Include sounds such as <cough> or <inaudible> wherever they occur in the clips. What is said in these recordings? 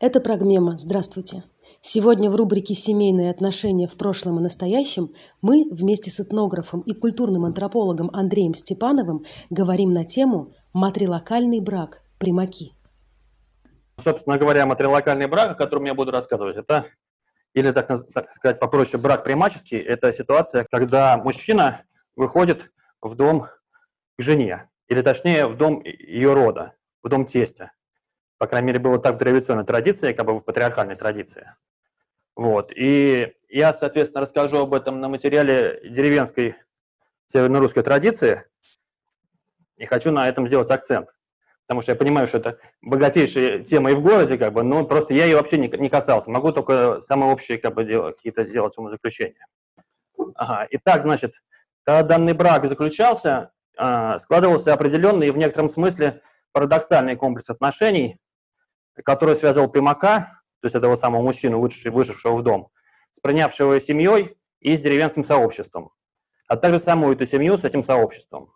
Это Прогмема. Здравствуйте. Сегодня в рубрике «Семейные отношения в прошлом и настоящем» мы вместе с этнографом и культурным антропологом Андреем Степановым говорим на тему «Матрилокальный брак. Примаки». Собственно говоря, матрилокальный брак, о котором я буду рассказывать, это, или так, так сказать попроще, брак примаческий, это ситуация, когда мужчина выходит в дом к жене, или точнее в дом ее рода, в дом тестя. По крайней мере, было так в традиционной традиции, как бы в патриархальной традиции. Вот. И я, соответственно, расскажу об этом на материале деревенской северно-русской традиции. И хочу на этом сделать акцент. Потому что я понимаю, что это богатейшая тема и в городе, как бы, но просто я ее вообще не, не касался. Могу только самые общие как бы, какие-то сделать умозаключения. Ага. Итак, значит, когда данный брак заключался, а, складывался определенный и в некотором смысле парадоксальный комплекс отношений, который связывал Примака, то есть этого самого мужчину, вышедшего в дом, с принявшего семьей и с деревенским сообществом, а также саму эту семью с этим сообществом.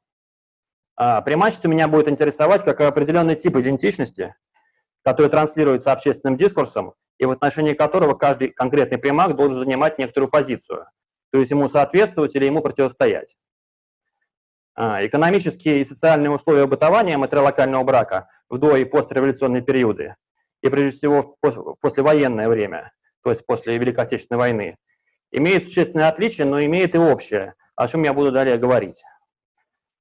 А примачество меня будет интересовать как определенный тип идентичности, который транслируется общественным дискурсом, и в отношении которого каждый конкретный примак должен занимать некоторую позицию, то есть ему соответствовать или ему противостоять. А, экономические и социальные условия бытования материалокального брака в до- и постреволюционные периоды и прежде всего в послевоенное время, то есть после Великой Отечественной войны, имеют существенные отличия, но имеют и общее, о чем я буду далее говорить.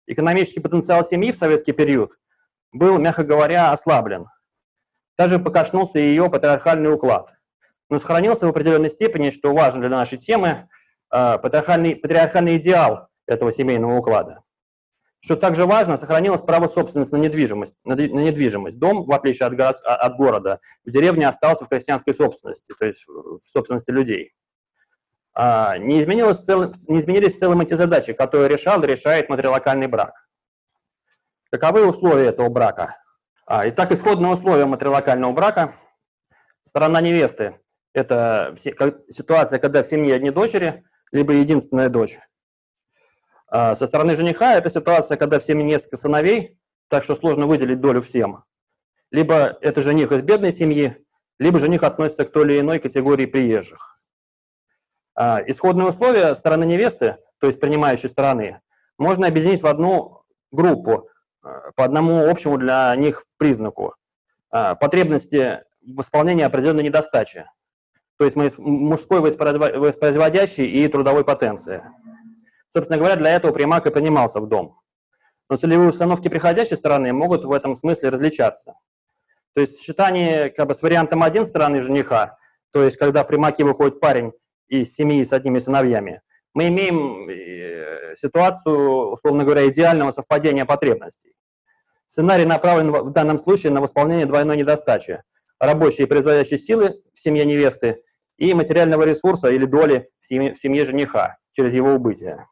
Экономический потенциал семьи в советский период был, мягко говоря, ослаблен. Также покошнулся ее патриархальный уклад. Но сохранился в определенной степени, что важно для нашей темы, э, патриархальный, патриархальный идеал этого семейного уклада. Что также важно, сохранилось право собственности на недвижимость. На недвижимость. Дом, в отличие от, город, а, от города, в деревне остался в крестьянской собственности, то есть в собственности людей. А, не, изменилось цел, не изменились целым эти задачи, которые решал и решает матрилокальный брак. Каковы условия этого брака? А, итак, исходные условия матрилокального брака. Сторона невесты – это ситуация, когда в семье одни дочери, либо единственная дочь со стороны жениха это ситуация, когда в семье несколько сыновей, так что сложно выделить долю всем. Либо это жених из бедной семьи, либо жених относится к той или иной категории приезжих. А, исходные условия стороны невесты, то есть принимающей стороны, можно объединить в одну группу а, по одному общему для них признаку. Потребности в исполнении определенной недостачи, то есть мужской воспроизводящей и трудовой потенции. Собственно говоря, для этого примак и принимался в дом. Но целевые установки приходящей стороны могут в этом смысле различаться. То есть в сочетании как бы, с вариантом один стороны жениха, то есть когда в примаке выходит парень из семьи с одними сыновьями, мы имеем э, ситуацию, условно говоря, идеального совпадения потребностей. Сценарий направлен в данном случае на восполнение двойной недостачи – рабочей и производящей силы в семье невесты и материального ресурса или доли в семье, в семье жениха через его убытие.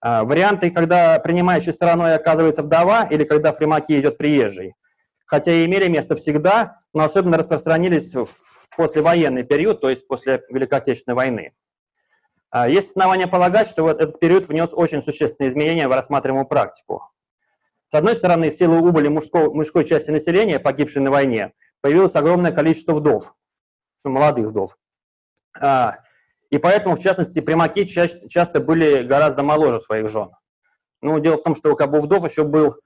А, варианты, когда принимающей стороной оказывается вдова или когда в Фримаке идет приезжий. Хотя и имели место всегда, но особенно распространились в послевоенный период, то есть после Великой Отечественной войны. А, есть основания полагать, что вот этот период внес очень существенные изменения в рассматриваемую практику. С одной стороны, в силу убыли мужской, мужской части населения, погибшей на войне, появилось огромное количество вдов, молодых вдов. И поэтому, в частности, примаки ча часто были гораздо моложе своих жен. Ну, дело в том, что как бы вдов еще был,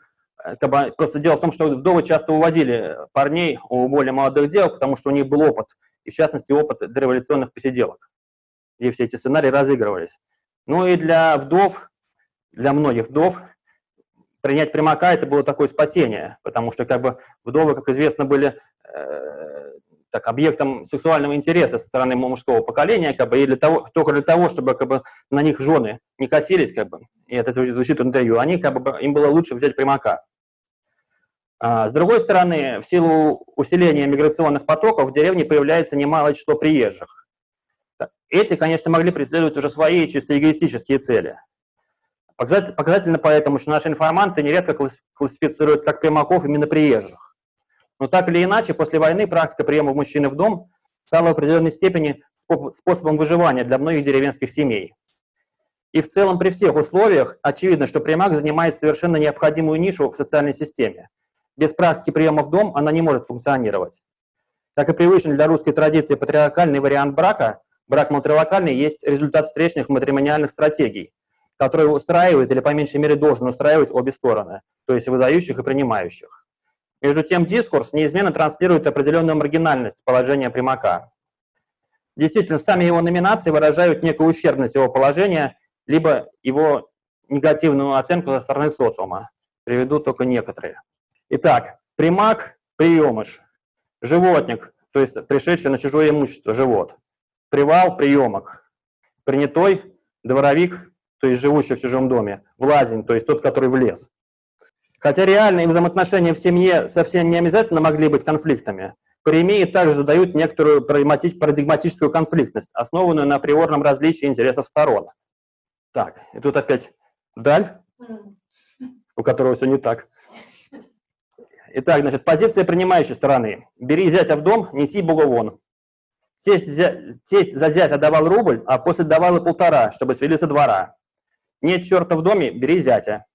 э, как бы, просто дело в том, что вдовы часто уводили парней у более молодых девок, потому что у них был опыт, и в частности опыт дореволюционных посиделок, где все эти сценарии разыгрывались. Ну и для вдов, для многих вдов, принять примака это было такое спасение, потому что как бы вдовы, как известно, были э, так, объектом сексуального интереса со стороны мужского поколения, как бы, и для того, только для того, чтобы как бы, на них жены не косились, как бы, и это звучит в интервью, они, как бы, им было лучше взять примака. А, с другой стороны, в силу усиления миграционных потоков в деревне появляется немалое число приезжих. Эти, конечно, могли преследовать уже свои чисто эгоистические цели. Показательно поэтому, что наши информанты нередко классифицируют как примаков именно приезжих. Но так или иначе, после войны практика приема мужчины в дом стала в определенной степени способом выживания для многих деревенских семей. И в целом при всех условиях очевидно, что примак занимает совершенно необходимую нишу в социальной системе. Без практики приема в дом она не может функционировать. Как и привычный для русской традиции патриархальный вариант брака, брак матрилокальный есть результат встречных матримониальных стратегий, которые устраивают или по меньшей мере должен устраивать обе стороны, то есть выдающих и принимающих. Между тем дискурс неизменно транслирует определенную маргинальность положения примака. Действительно, сами его номинации выражают некую ущербность его положения, либо его негативную оценку со стороны социума. Приведу только некоторые. Итак, примак, приемыш, животник, то есть пришедший на чужое имущество, живот, привал, приемок, принятой, дворовик, то есть живущий в чужом доме, влазень, то есть тот, который влез. Хотя реальные взаимоотношения в семье совсем не обязательно могли быть конфликтами, Паремии также задают некоторую парадигматическую конфликтность, основанную на априорном различии интересов сторон. Так, и тут опять даль, у которого все не так. Итак, значит, позиция принимающей стороны. Бери зятя в дом, неси Бога вон. Тесть, зя... Тесть за зятя давал рубль, а после давал и полтора, чтобы свели со двора. Нет черта в доме, бери зятя.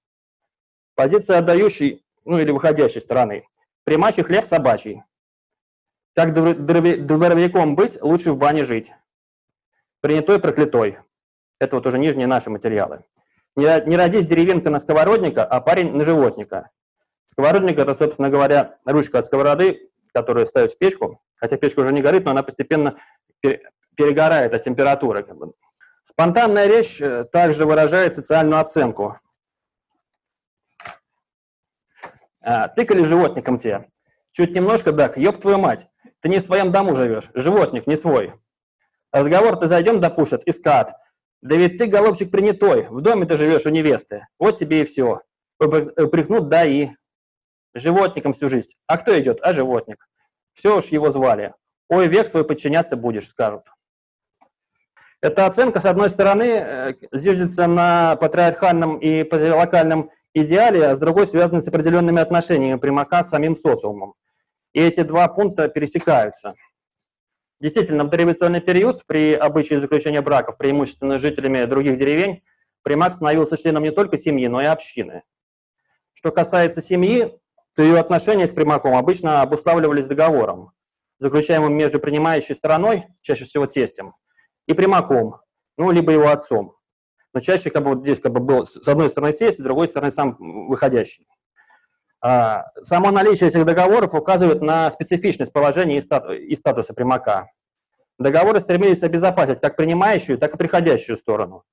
Позиция отдающей, ну или выходящей стороны. Примачий хлеб собачий. Как дворовиком быть, лучше в бане жить. Принятой проклятой. Это вот уже нижние наши материалы. Не, не родись деревенка на сковородника, а парень на животника. Сковородник – это, собственно говоря, ручка от сковороды, которую ставят в печку. Хотя печка уже не горит, но она постепенно перегорает от температуры. Спонтанная речь э, также выражает социальную оценку. А, тыкали животником тебе. Чуть немножко, так, ёб твою мать. Ты не в своем дому живешь, животник не свой. Разговор ты зайдем допустят, искат. Да ведь ты, голубчик, принятой, в доме ты живешь у невесты. Вот тебе и все. Упрекнут, да и. Животником всю жизнь. А кто идет? А животник. Все уж его звали. Ой, век свой подчиняться будешь, скажут. Эта оценка, с одной стороны, э, зиждется на патриархальном и патриархальном идеале, а с другой связана с определенными отношениями примака с самим социумом. И эти два пункта пересекаются. Действительно, в дореволюционный период при обычае заключения браков преимущественно жителями других деревень примак становился членом не только семьи, но и общины. Что касается семьи, то ее отношения с примаком обычно обуславливались договором, заключаемым между принимающей стороной, чаще всего тестем, и примаком, ну, либо его отцом. Но чаще как бы, вот здесь как бы был с одной стороны тесть, с другой стороны сам выходящий. А, само наличие этих договоров указывает на специфичность положения и, стату, и статуса примака. Договоры стремились обезопасить как принимающую, так и приходящую сторону.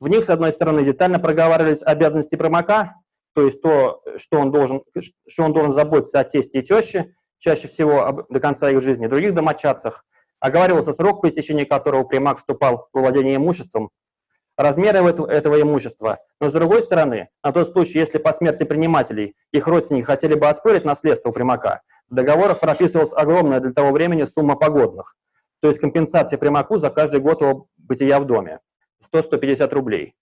В них, с одной стороны, детально проговаривались обязанности примака, то есть то, что он должен, что он должен заботиться о тесте и теще, чаще всего до конца их жизни, других домочадцах. Оговаривался срок, по истечении которого примак вступал в владение имуществом, размеры этого имущества. Но с другой стороны, на тот случай, если по смерти принимателей их родственники хотели бы оспорить наследство примака, в договорах прописывалась огромная для того времени сумма погодных, то есть компенсация примаку за каждый год его бытия в доме, 100-150 рублей.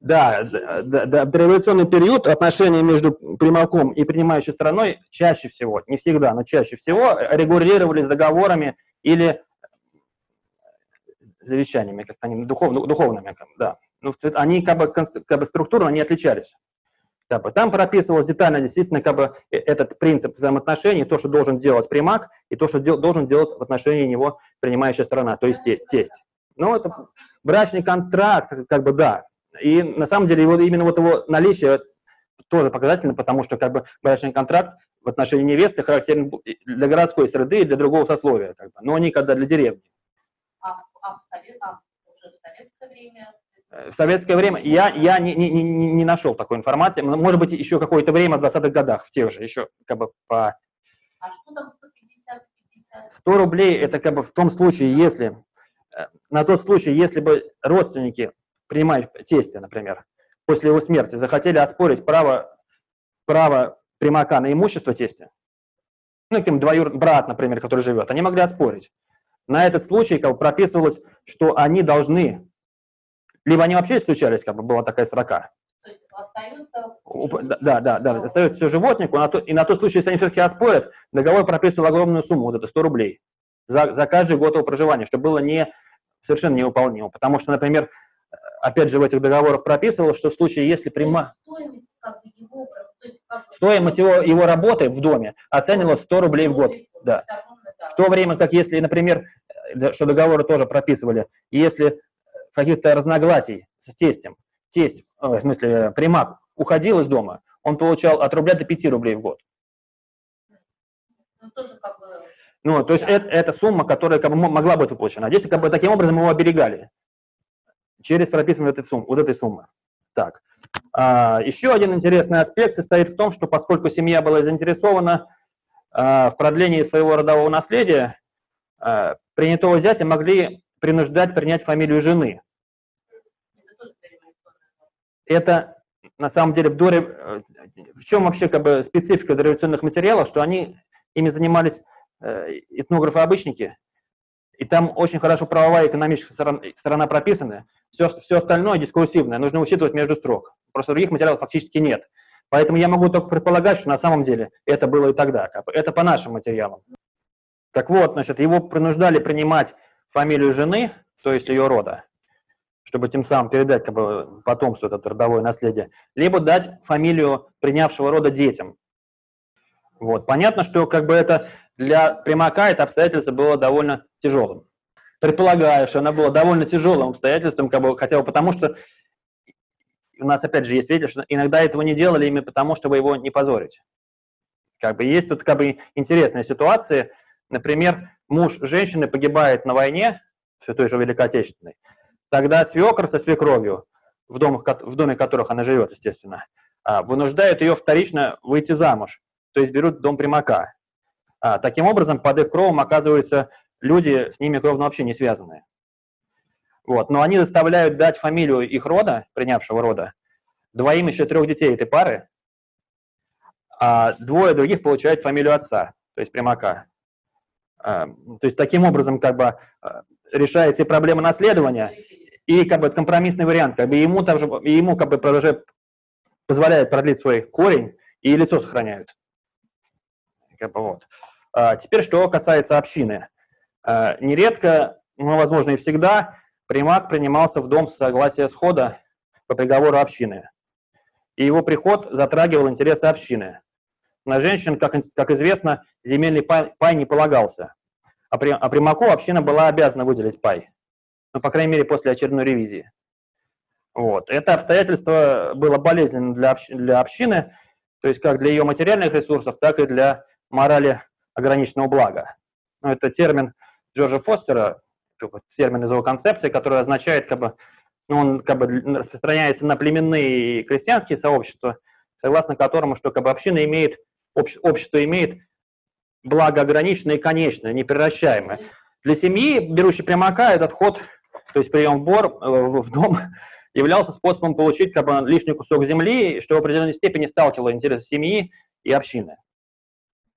Да, да, да, в революционный период отношения между примаком и принимающей стороной чаще всего, не всегда, но чаще всего регулировались договорами или завещаниями, как они духов, духовными, да. Ну, они как бы, как бы структурно не отличались. Как бы, там прописывалось детально действительно как бы, э, этот принцип взаимоотношений, то, что должен делать примак, и то, что дел, должен делать в отношении него принимающая сторона, то есть тесть. тесть. Ну, это брачный контракт, как бы, да. И на самом деле его, именно вот его наличие тоже показательно, потому что как бы брачный контракт в отношении невесты характерен для городской среды и для другого сословия, как бы, но не когда для деревни а в, совет, а уже в советское время? Э, в советское время я, я не, не, не, не нашел такой информации. Может быть, еще какое-то время в 20-х годах, в тех же, еще как бы по... А что там 150? 50? 100 рублей – это как бы в том случае, если, э, на тот случай, если бы родственники, принимают тестя, например, после его смерти захотели оспорить право, право примака на имущество тестя, ну, каким двоюродный брат, например, который живет, они могли оспорить. На этот случай как бы, прописывалось, что они должны, либо они вообще исключались, как бы была такая строка. То есть остаются... Да, да, да, остается все животнику, и на тот случай, если они все-таки оспорят, договор прописывал огромную сумму, вот это 100 рублей, за, за каждый год его проживания, что было не, совершенно невыполнимо. Потому что, например, опять же, в этих договорах прописывалось, что в случае, если прима... Стоимость, как бы, его. Стоимость его, его работы в доме оценивалась 100 рублей в год. Да. В то время как если, например, э, что договоры тоже прописывали, если каких-то разногласий с тестем, тесть, в смысле примак, уходил из дома, он получал от рубля до 5 рублей в год. Ну, тоже как бы... Ну, то есть это, это сумма, которая как бы могла быть выплачена. Здесь как бы таким образом его оберегали через прописывание этой суммы, вот этой суммы. Так. А, еще один интересный аспект состоит в том, что поскольку семья была заинтересована в продлении своего родового наследия, а, принятого зятя могли принуждать принять фамилию жены. Это на самом деле в доре... Э, в чем вообще как бы специфика дореволюционных материалов, что они ими занимались э, этнографы-обычники, и там очень хорошо правовая и экономическая сторона, сторона прописаны, все, все остальное дискурсивное нужно учитывать между строк. Просто других материалов фактически нет. Поэтому я могу только предполагать, что на самом деле это было и тогда. Это по нашим материалам. Так вот, значит, его принуждали принимать фамилию жены, то есть ее рода, чтобы тем самым передать как бы, потомству это родовое наследие, либо дать фамилию принявшего рода детям. Вот. Понятно, что как бы это для Примака это обстоятельство было довольно тяжелым. Предполагаю, что оно было довольно тяжелым обстоятельством, как бы, хотя бы потому, что у нас опять же есть свидетельство, что иногда этого не делали именно потому, чтобы его не позорить. Как бы есть тут как бы интересные ситуации. Например, муж женщины погибает на войне, в той же Великой Отечественной. Тогда свекр со свекровью, в, домах, в доме которых она живет, естественно, а, вынуждают ее вторично выйти замуж, то есть берут дом примака. А, таким образом, под их кровом оказываются люди, с ними кровно вообще не связанные. Вот. Но они заставляют дать фамилию их рода, принявшего рода, двоим еще трех детей этой пары, а двое других получают фамилию отца, то есть примака. А, то есть таким образом как бы а, решается и проблема наследования, и как бы компромиссный вариант, как бы ему, также, ему как бы уже позволяет продлить свой корень, и лицо сохраняют. Как бы вот. А теперь, что касается общины. А, нередко, ну, возможно, и всегда, примак принимался в дом с согласия схода по приговору общины. И его приход затрагивал интересы общины. На женщин, как, как известно, земельный пай, пай не полагался. А, при, а примаку община была обязана выделить пай. Ну, по крайней мере, после очередной ревизии. Вот. Это обстоятельство было болезненным для, общ, для общины, то есть как для ее материальных ресурсов, так и для морали ограниченного блага. Ну, это термин Джорджа Фостера, термин из его концепции, который означает, как бы, ну, он как бы распространяется на племенные крестьянские сообщества, согласно которому, что как бы, община имеет, обще, общество имеет благо ограниченное и конечное, непревращаемое. Для семьи, берущей прямака, этот ход, то есть прием в, бор, э, в, в дом, <laughs> являлся способом получить как бы, лишний кусок земли, что в определенной степени сталкивало интересы семьи и общины.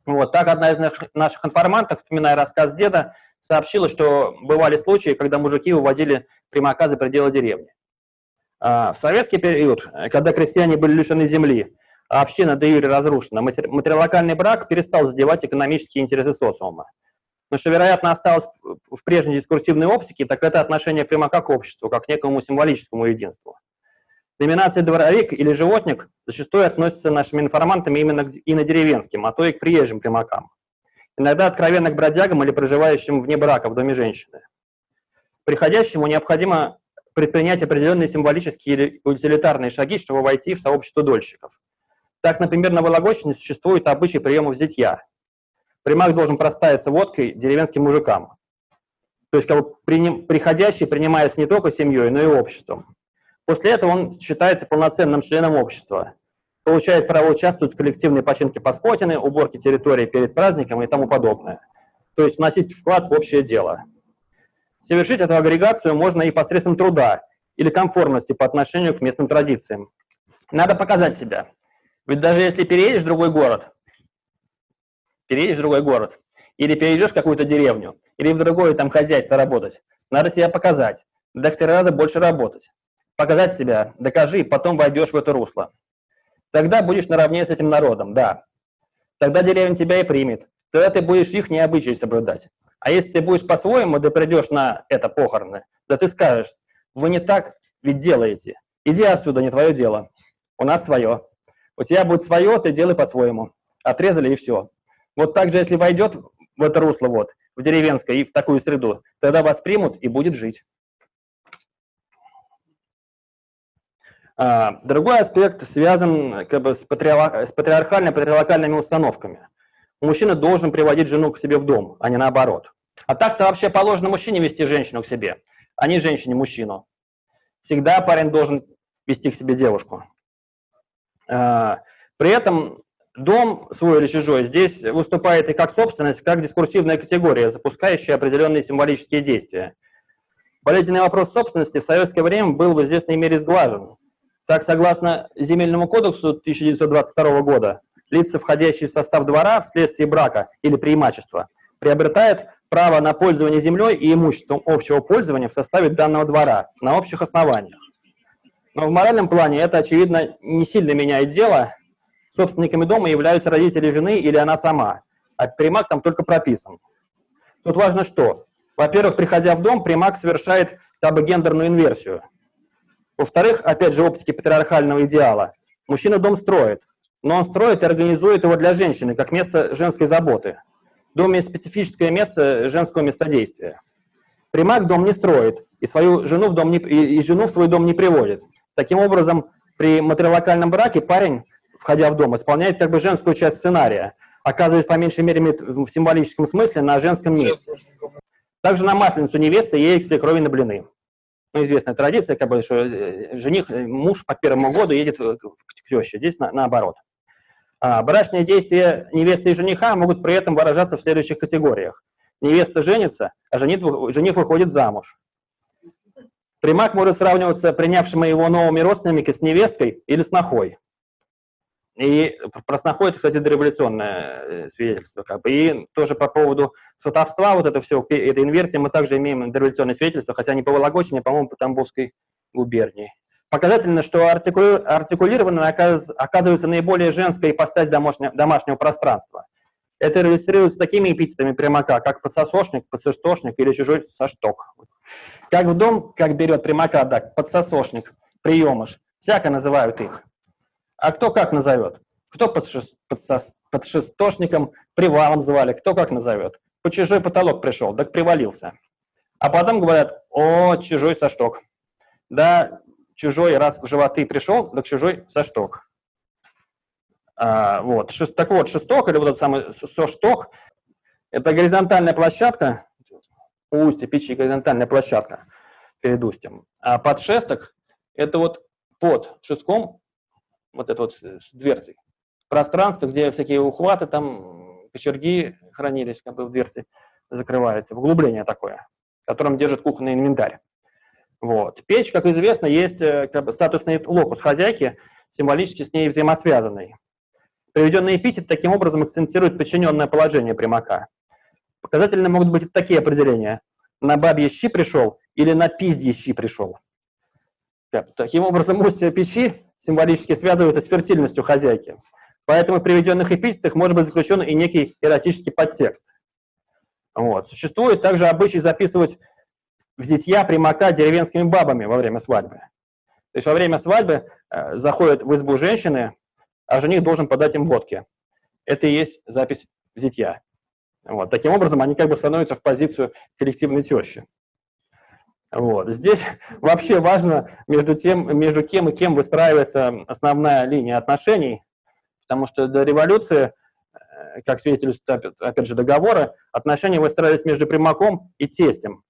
Вот, так одна из наших, наших информанток, вспоминая рассказ деда, сообщила, что бывали случаи, когда мужики уводили примака за пределы деревни. А в советский период, когда крестьяне были лишены земли, а община де юре разрушена, материалокальный брак перестал задевать экономические интересы социума. Но что, вероятно, осталось в прежней дискурсивной оптике, так это отношение примака к обществу, как к некому символическому единству. Доминация дворовик или животник зачастую относится нашими информантами именно и на деревенским, а то и к приезжим примакам. Иногда откровенно к бродягам или проживающим вне брака в доме женщины. Приходящему необходимо предпринять определенные символические или утилитарные шаги, чтобы войти в сообщество дольщиков. Так, например, на Вологодчине существует обычай приема взятья. Примак должен проставиться водкой деревенским мужикам. То есть как бы, приходящий принимается не только семьей, но и обществом. После этого он считается полноценным членом общества, получает право участвовать в коллективной починке Паскотины, уборке территории перед праздником и тому подобное. То есть вносить вклад в общее дело. Совершить эту агрегацию можно и посредством труда или конформности по отношению к местным традициям. Надо показать себя. Ведь даже если переедешь в другой город, переедешь в другой город, или перейдешь в какую-то деревню, или в другое там хозяйство работать, надо себя показать, в три раза больше работать показать себя, докажи, потом войдешь в это русло. Тогда будешь наравне с этим народом, да. Тогда деревня тебя и примет. Тогда ты будешь их необычай соблюдать. А если ты будешь по-своему, да придешь на это похороны, да ты скажешь, вы не так ведь делаете. Иди отсюда, не твое дело. У нас свое. У тебя будет свое, ты делай по-своему. Отрезали и все. Вот так же, если войдет в это русло, вот, в деревенской и в такую среду, тогда вас примут и будет жить. Другой аспект связан как бы, с, патриар... с патриархально-патриархальными установками. Мужчина должен приводить жену к себе в дом, а не наоборот. А так-то вообще положено мужчине вести женщину к себе, а не женщине мужчину. Всегда парень должен вести к себе девушку. А, при этом дом, свой или чужой, здесь выступает и как собственность, как дискурсивная категория, запускающая определенные символические действия. Болезненный вопрос собственности в советское время был в известной мере сглажен. Так, согласно Земельному кодексу 1922 года, лица, входящие в состав двора вследствие брака или преимущества, приобретают право на пользование землей и имуществом общего пользования в составе данного двора на общих основаниях. Но в моральном плане это, очевидно, не сильно меняет дело. Собственниками дома являются родители жены или она сама, а примак там только прописан. Тут важно что? Во-первых, приходя в дом, примак совершает как бы гендерную инверсию – во-вторых, опять же, оптики патриархального идеала. Мужчина дом строит, но он строит и организует его для женщины, как место женской заботы. Дом есть специфическое место женского местодействия. Примак дом не строит, и свою жену в, дом не, и, и жену в свой дом не приводит. Таким образом, при матрилокальном браке парень, входя в дом, исполняет как бы женскую часть сценария, оказываясь по меньшей мере в символическом смысле на женском месте. Также на масленицу невесты ей к свекрови на блины ну, известная традиция, как бы, что э, жених, э, муж по первому году едет к теще. Здесь на, наоборот. А, брачные действия невесты и жениха могут при этом выражаться в следующих категориях. Невеста женится, а жених, жених выходит замуж. Примак может сравниваться принявшими его новыми родственниками с невесткой или с нахой. И проснохой это, кстати, дореволюционное э, свидетельство. Как бы. И тоже по поводу сватовства, вот это все, этой инверсии, мы также имеем дореволюционное свидетельство, хотя не по Вологодчине, а, по-моему, по Тамбовской губернии. Показательно, что артикули... артикулированно оказывается наиболее женская ипостась домашнего, домашнего пространства. Это иллюстрируется такими эпитетами примака, как подсосошник, подсостошник или чужой сошток. Как в дом, как берет примака, так, подсосошник, приемыш, всяко называют их. А кто как назовет? Кто под, шест, под, под шестошником привалом звали, кто как назовет? По чужой потолок пришел, так привалился. А потом говорят, о, чужой сошток. Да, чужой раз в животы пришел, так чужой сошток. А, вот. Шест, так вот, шесток или вот этот самый сошток, это горизонтальная площадка, у устья печи горизонтальная площадка перед устьем. А подшесток – это вот под шестком вот это вот с дверцей. Пространство, где всякие ухваты, там кочерги хранились, как бы в дверце закрывается, углубление такое, в котором держит кухонный инвентарь. Вот. Печь, как известно, есть э, как бы, статусный локус хозяйки, символически с ней взаимосвязанный. Приведенный эпитет таким образом акцентирует подчиненное положение примака. Показательно могут быть такие определения. На бабье щи пришел или на пиздье щи пришел. Таким образом, устье печи символически связывается с фертильностью хозяйки. Поэтому в приведенных эпитетах может быть заключен и некий эротический подтекст. Вот. Существует также обычай записывать в зятья примака деревенскими бабами во время свадьбы. То есть во время свадьбы э, заходят в избу женщины, а жених должен подать им водки. Это и есть запись в зятья. Вот. Таким образом, они как бы становятся в позицию коллективной тещи. Вот. Здесь <laughs> вообще важно между, тем, между кем и кем выстраивается основная линия отношений, потому что до революции, э, как свидетельствует, опять же, договора, отношения выстраивались между примаком и тестем,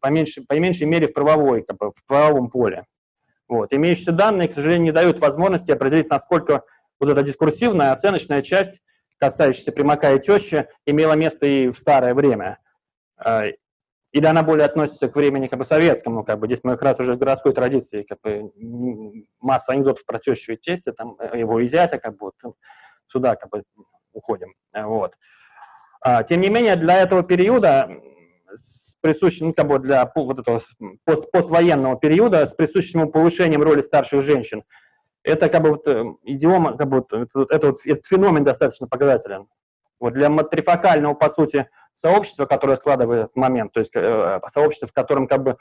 по меньшей, по меньшей мере в, правовой, как бы, в правовом поле. Вот. Имеющиеся данные, к сожалению, не дают возможности определить, насколько вот эта дискурсивная, оценочная часть, касающаяся примака и тещи, имела место и в старое время. Или она более относится к времени как бы советскому, как бы здесь мы как раз уже в городской традиции, как бы масса анекдотов про тещу и тестя, там э, его и зятя, как бы вот, сюда как бы уходим, вот. А, тем не менее, для этого периода, с присущим, ну, как бы для вот этого пост, поствоенного периода, с присущим повышением роли старших женщин, это как бы вот э, идиома, как бы вот, это, это вот, этот феномен достаточно показателен. Вот для матрифокального, по сути, сообщества, которое складывает момент, то есть э, сообщество, в котором как бы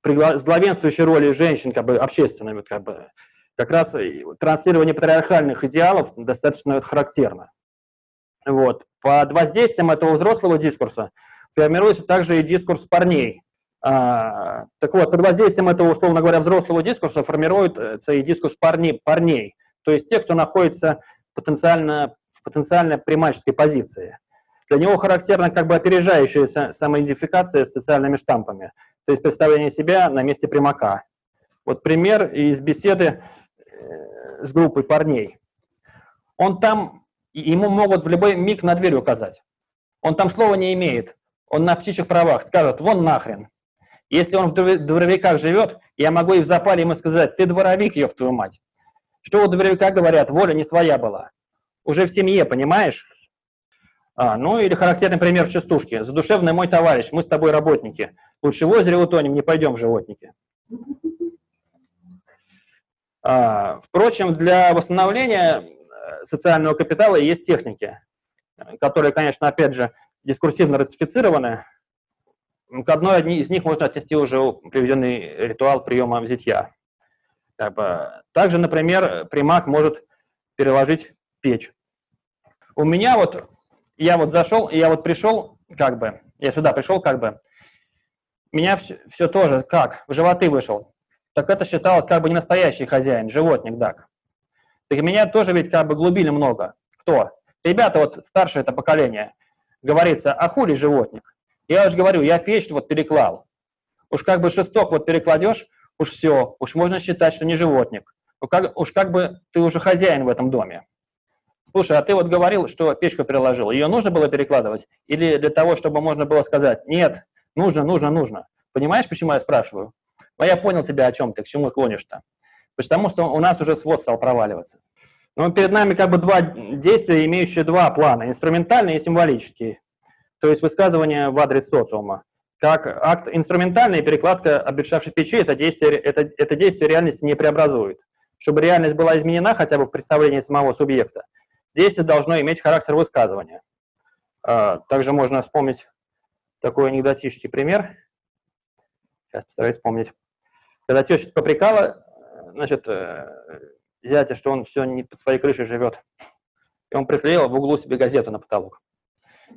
при главенствующей роли женщин, как бы общественными, как бы, как раз транслирование патриархальных идеалов достаточно характерно. Вот. Под воздействием этого взрослого дискурса формируется также и дискурс парней. А, так вот, под воздействием этого, условно говоря, взрослого дискурса формируется и дискурс парней, парней то есть тех, кто находится потенциально, в потенциально примаческой позиции. Для него характерна как бы опережающая самоидентификация с социальными штампами, то есть представление себя на месте примака. Вот пример из беседы э, с группой парней. Он там, ему могут в любой миг на дверь указать. Он там слова не имеет. Он на птичьих правах скажет, вон нахрен. Если он в дворовиках живет, я могу и в запале ему сказать, ты дворовик, ёб твою мать. Что у дворовика говорят, воля не своя была. Уже в семье, понимаешь? А, ну или характерный пример в частушке. Задушевный мой товарищ, мы с тобой работники. Лучше в озере утонем, не пойдем животники. А, впрочем, для восстановления э, социального капитала есть техники, которые, конечно, опять же, дискурсивно ратифицированы. К одной из них можно отнести уже приведенный ритуал приема бы. Также, например, примак может переложить печь. У меня вот, я вот зашел, я вот пришел, как бы, я сюда пришел, как бы, меня все, все тоже, как, в животы вышел. Так это считалось как бы не настоящий хозяин, животник, так. Так меня тоже ведь как бы глубили много. Кто? Ребята, вот старшее это поколение, говорится, а хули животник? Я уже говорю, я печь вот переклал. Уж как бы шесток вот перекладешь, уж все, уж можно считать, что не животник. Уж как, уж как бы ты уже хозяин в этом доме. Слушай, а ты вот говорил, что печку переложил. Ее нужно было перекладывать? Или для того, чтобы можно было сказать, нет, нужно, нужно, нужно. Понимаешь, почему я спрашиваю? А я понял тебя, о чем ты, к чему клонишь-то. Потому что у нас уже свод стал проваливаться. Но перед нами как бы два действия, имеющие два плана, инструментальный и символический. То есть высказывание в адрес социума как акт инструментальный, перекладка обветшавшей печи это действие, это, это действие реальности не преобразует. Чтобы реальность была изменена хотя бы в представлении самого субъекта, действие должно иметь характер высказывания. А, также можно вспомнить такой анекдотический пример. Сейчас постараюсь вспомнить. Когда теща попрекала, значит, э, зятя, что он все не под своей крышей живет, и он приклеил в углу себе газету на потолок.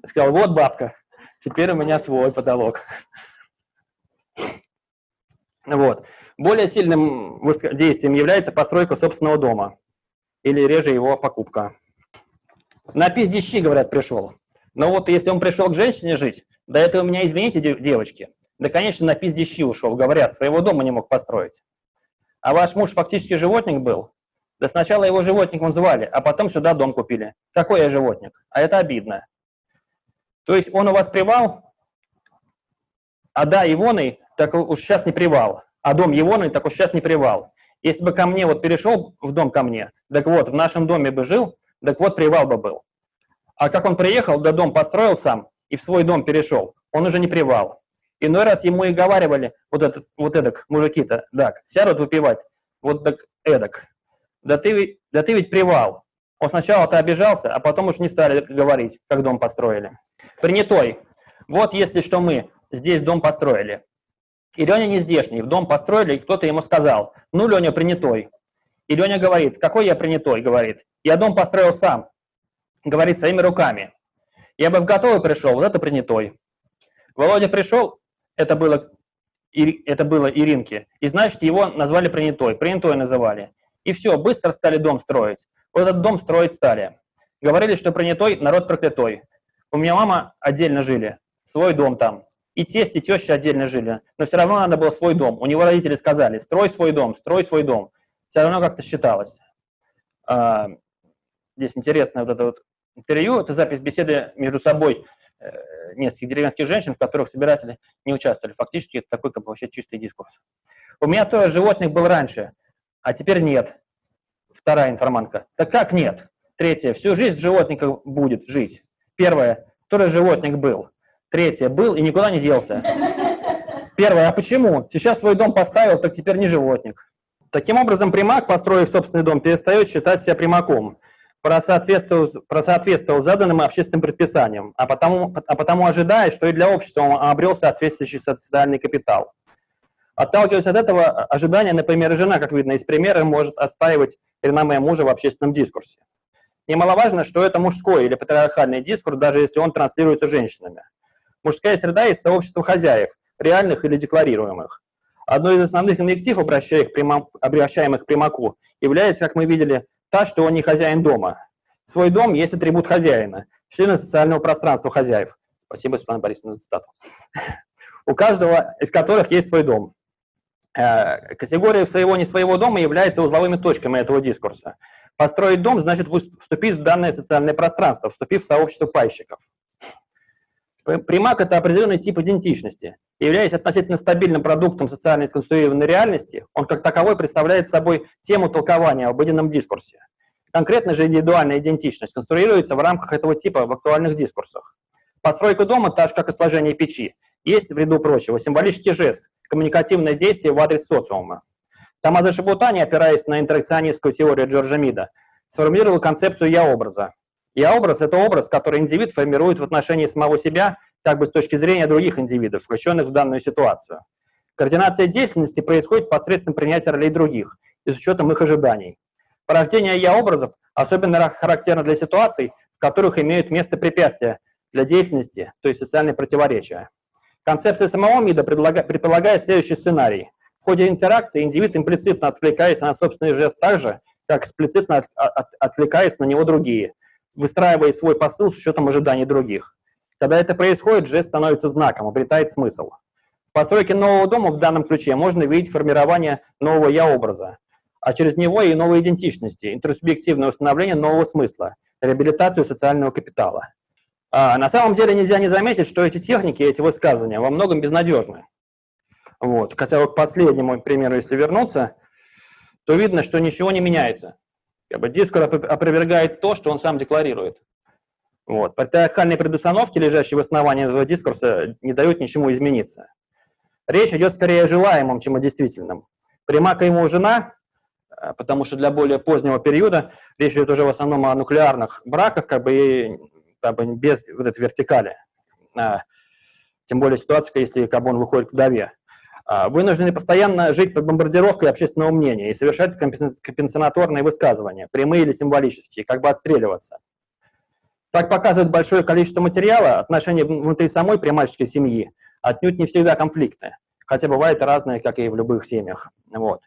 И сказал, вот бабка, Теперь у меня свой потолок. Вот. Более сильным действием является постройка собственного дома или реже его покупка. На пиздищи, говорят, пришел. Но вот если он пришел к женщине жить, до этого меня, извините, девочки, да, конечно, на пиздищи ушел, говорят, своего дома не мог построить. А ваш муж фактически животник был? Да сначала его животником звали, а потом сюда дом купили. Какой я животник? А это обидно. То есть он у вас привал, а да, Ивоной, так уж сейчас не привал. А дом Ивоной, так уж сейчас не привал. Если бы ко мне вот перешел в дом ко мне, так вот, в нашем доме бы жил, так вот привал бы был. А как он приехал, да дом построил сам и в свой дом перешел, он уже не привал. Иной раз ему и говаривали, вот этот, вот эдак, мужики-то, так, сядут выпивать, вот так эдак. Да ты, да ты ведь привал. Он сначала-то обижался, а потом уж не стали говорить, как дом построили. Принятой. Вот если что мы здесь дом построили. И Леня не здешний, в дом построили, и кто-то ему сказал, ну, Леня, принятой. И Леня говорит, какой я принятой, говорит. Я дом построил сам, говорит, своими руками. Я бы в готовый пришел, вот это принятой. Володя пришел, это было, это было Иринке, и значит, его назвали принятой, принятой называли. И все, быстро стали дом строить. Вот этот дом строить стали. Говорили, что принятой народ проклятой. У меня мама отдельно жили, свой дом там. И тесть, и теща отдельно жили. Но все равно надо было свой дом. У него родители сказали, строй свой дом, строй свой дом. Все равно как-то считалось. А, здесь интересное вот это вот интервью. Это запись беседы между собой э, нескольких деревенских женщин, в которых собиратели не участвовали. Фактически это такой как бы вообще чистый дискурс. У меня тоже животных был раньше, а теперь нет. Вторая информантка. Так как нет? Третья. Всю жизнь животника будет жить. Первое, который животник был. Третье, был и никуда не делся. <laughs> Первое, а почему? Сейчас свой дом поставил, так теперь не животник. Таким образом, примак, построив собственный дом, перестает считать себя примаком, просоответствовал, просоответствовал заданным общественным предписаниям, а потому, а потому ожидает, что и для общества он обрел соответствующий социальный капитал. Отталкиваясь от этого ожидания, например, жена, как видно из примера, может отстаивать реноме мужа в общественном дискурсе. Немаловажно, что это мужской или патриархальный дискурс, даже если он транслируется женщинами. Мужская среда есть сообщество хозяев, реальных или декларируемых. Одной из основных инвектив, обращаемых примаку, является, как мы видели, та, что он не хозяин дома. Свой дом есть атрибут хозяина, члены социального пространства хозяев. Спасибо, Светлана Борисовна, за цитату. <laughs> У каждого из которых есть свой дом. Э, категория своего не своего дома является узловыми точками этого дискурса. Построить дом значит вступить в данное социальное пространство, вступив в сообщество пайщиков. Примак – это определенный тип идентичности. Являясь относительно стабильным продуктом социально сконструированной реальности, он как таковой представляет собой тему толкования об обыденном дискурсе. Конкретно же индивидуальная идентичность конструируется в рамках этого типа в актуальных дискурсах. Постройка дома, так же как и сложение печи, есть, в ряду прочего, символический жест, коммуникативное действие в адрес социума. Тамаза Шабутани, опираясь на интеракционистскую теорию Джорджа Мида, сформулировал концепцию «я-образа», я-образ – это образ, который индивид формирует в отношении самого себя, как бы с точки зрения других индивидов, включенных в данную ситуацию. Координация деятельности происходит посредством принятия ролей других и с учетом их ожиданий. Порождение я-образов особенно характерно для ситуаций, в которых имеют место препятствия для деятельности, то есть социальные противоречия. Концепция самого МИДа предполагает следующий сценарий. В ходе интеракции индивид имплицитно отвлекается на собственный жест так же, как эксплицитно от, от, отвлекаются на него другие, выстраивая свой посыл с учетом ожиданий других. Когда это происходит, жест становится знаком, обретает смысл. В постройке нового дома в данном ключе можно видеть формирование нового «я-образа», а через него и новой идентичности, интерсубъективное установление нового смысла, реабилитацию социального капитала. А на самом деле нельзя не заметить, что эти техники, эти высказывания во многом безнадежны. Вот. Хотя вот к последнему примеру, если вернуться, то видно, что ничего не меняется. Как бы дискурс опровергает то, что он сам декларирует. Вот. Патриархальные предустановки, лежащие в основании этого дискурса, не дают ничему измениться. Речь идет скорее о желаемом, чем о действительном. Примака ему жена, э, потому что для более позднего периода речь идет уже в основном о нуклеарных браках, как бы, и, как бы без вот этой вертикали. А, тем более ситуация, если как бы, он выходит к вдове. А, вынуждены постоянно жить под бомбардировкой общественного мнения и совершать компенсаторные высказывания, прямые или символические, как бы отстреливаться. Так показывает большое количество материала, отношения внутри самой примаческой семьи отнюдь не всегда конфликты, хотя бывает разные, как и в любых семьях. Вот.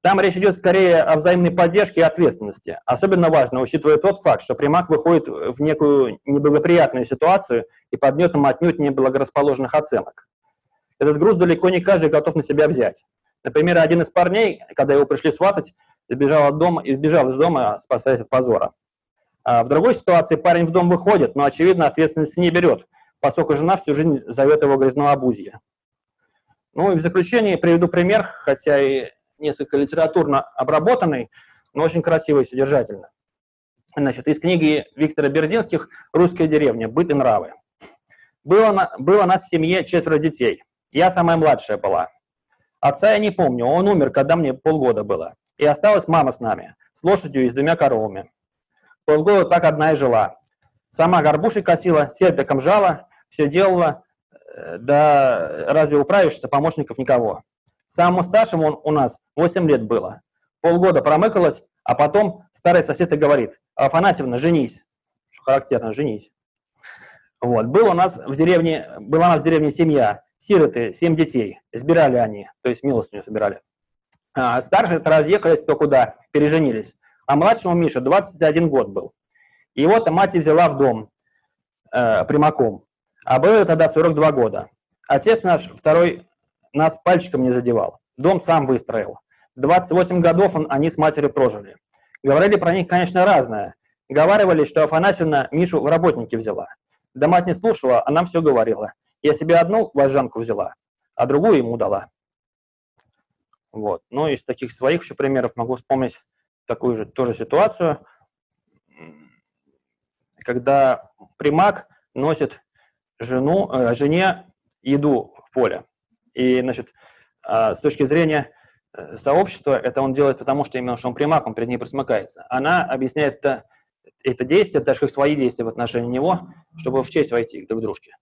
Там речь идет скорее о взаимной поддержке и ответственности. Особенно важно, учитывая тот факт, что примак выходит в некую неблагоприятную ситуацию и под гнетом отнюдь неблагорасположенных оценок. Этот груз далеко не каждый готов на себя взять. Например, один из парней, когда его пришли сватать, избежал, от дома, избежал из дома, спасаясь от позора. А в другой ситуации парень в дом выходит, но, очевидно, ответственности не берет, поскольку жена всю жизнь зовет его грязного обузья. Ну и в заключение приведу пример, хотя и несколько литературно обработанный, но очень красиво и содержательно. Значит, из книги Виктора Бердинских «Русская деревня. Быт и нравы». Было, было нас в семье четверо детей. Я самая младшая была. Отца я не помню, он умер, когда мне полгода было. И осталась мама с нами, с лошадью и с двумя коровами. Полгода так одна и жила. Сама горбушей косила, серпиком жала, все делала, э, да разве управишься, помощников никого. Самому старшему он, у нас 8 лет было. Полгода промыкалась, а потом старый сосед и говорит, Афанасьевна, женись. Характерно, женись. Вот. Был у нас в деревне, была у нас в деревне семья, сироты, семь детей, сбирали они, то есть милостыню собирали. А старшие-то разъехались то куда, переженились. А младшему Мише 21 год был. И вот мать взяла в дом э, примаком. А было тогда 42 года. Отец наш второй нас пальчиком не задевал. Дом сам выстроил. 28 годов он, они с матерью прожили. Говорили про них, конечно, разное. Говаривали, что Афанасьевна Мишу в работники взяла. Да мать не слушала, а нам все говорила. Я себе одну вожжанку взяла, а другую ему дала. Вот. Ну, из таких своих еще примеров могу вспомнить такую же тоже ситуацию, когда примак носит жену, э, жене еду в поле. И, значит, э, с точки зрения э, сообщества, это он делает потому, что именно что он примак, он перед ней присмыкается. Она объясняет это, это действие, даже как свои действия в отношении него, чтобы в честь войти друг к дружке.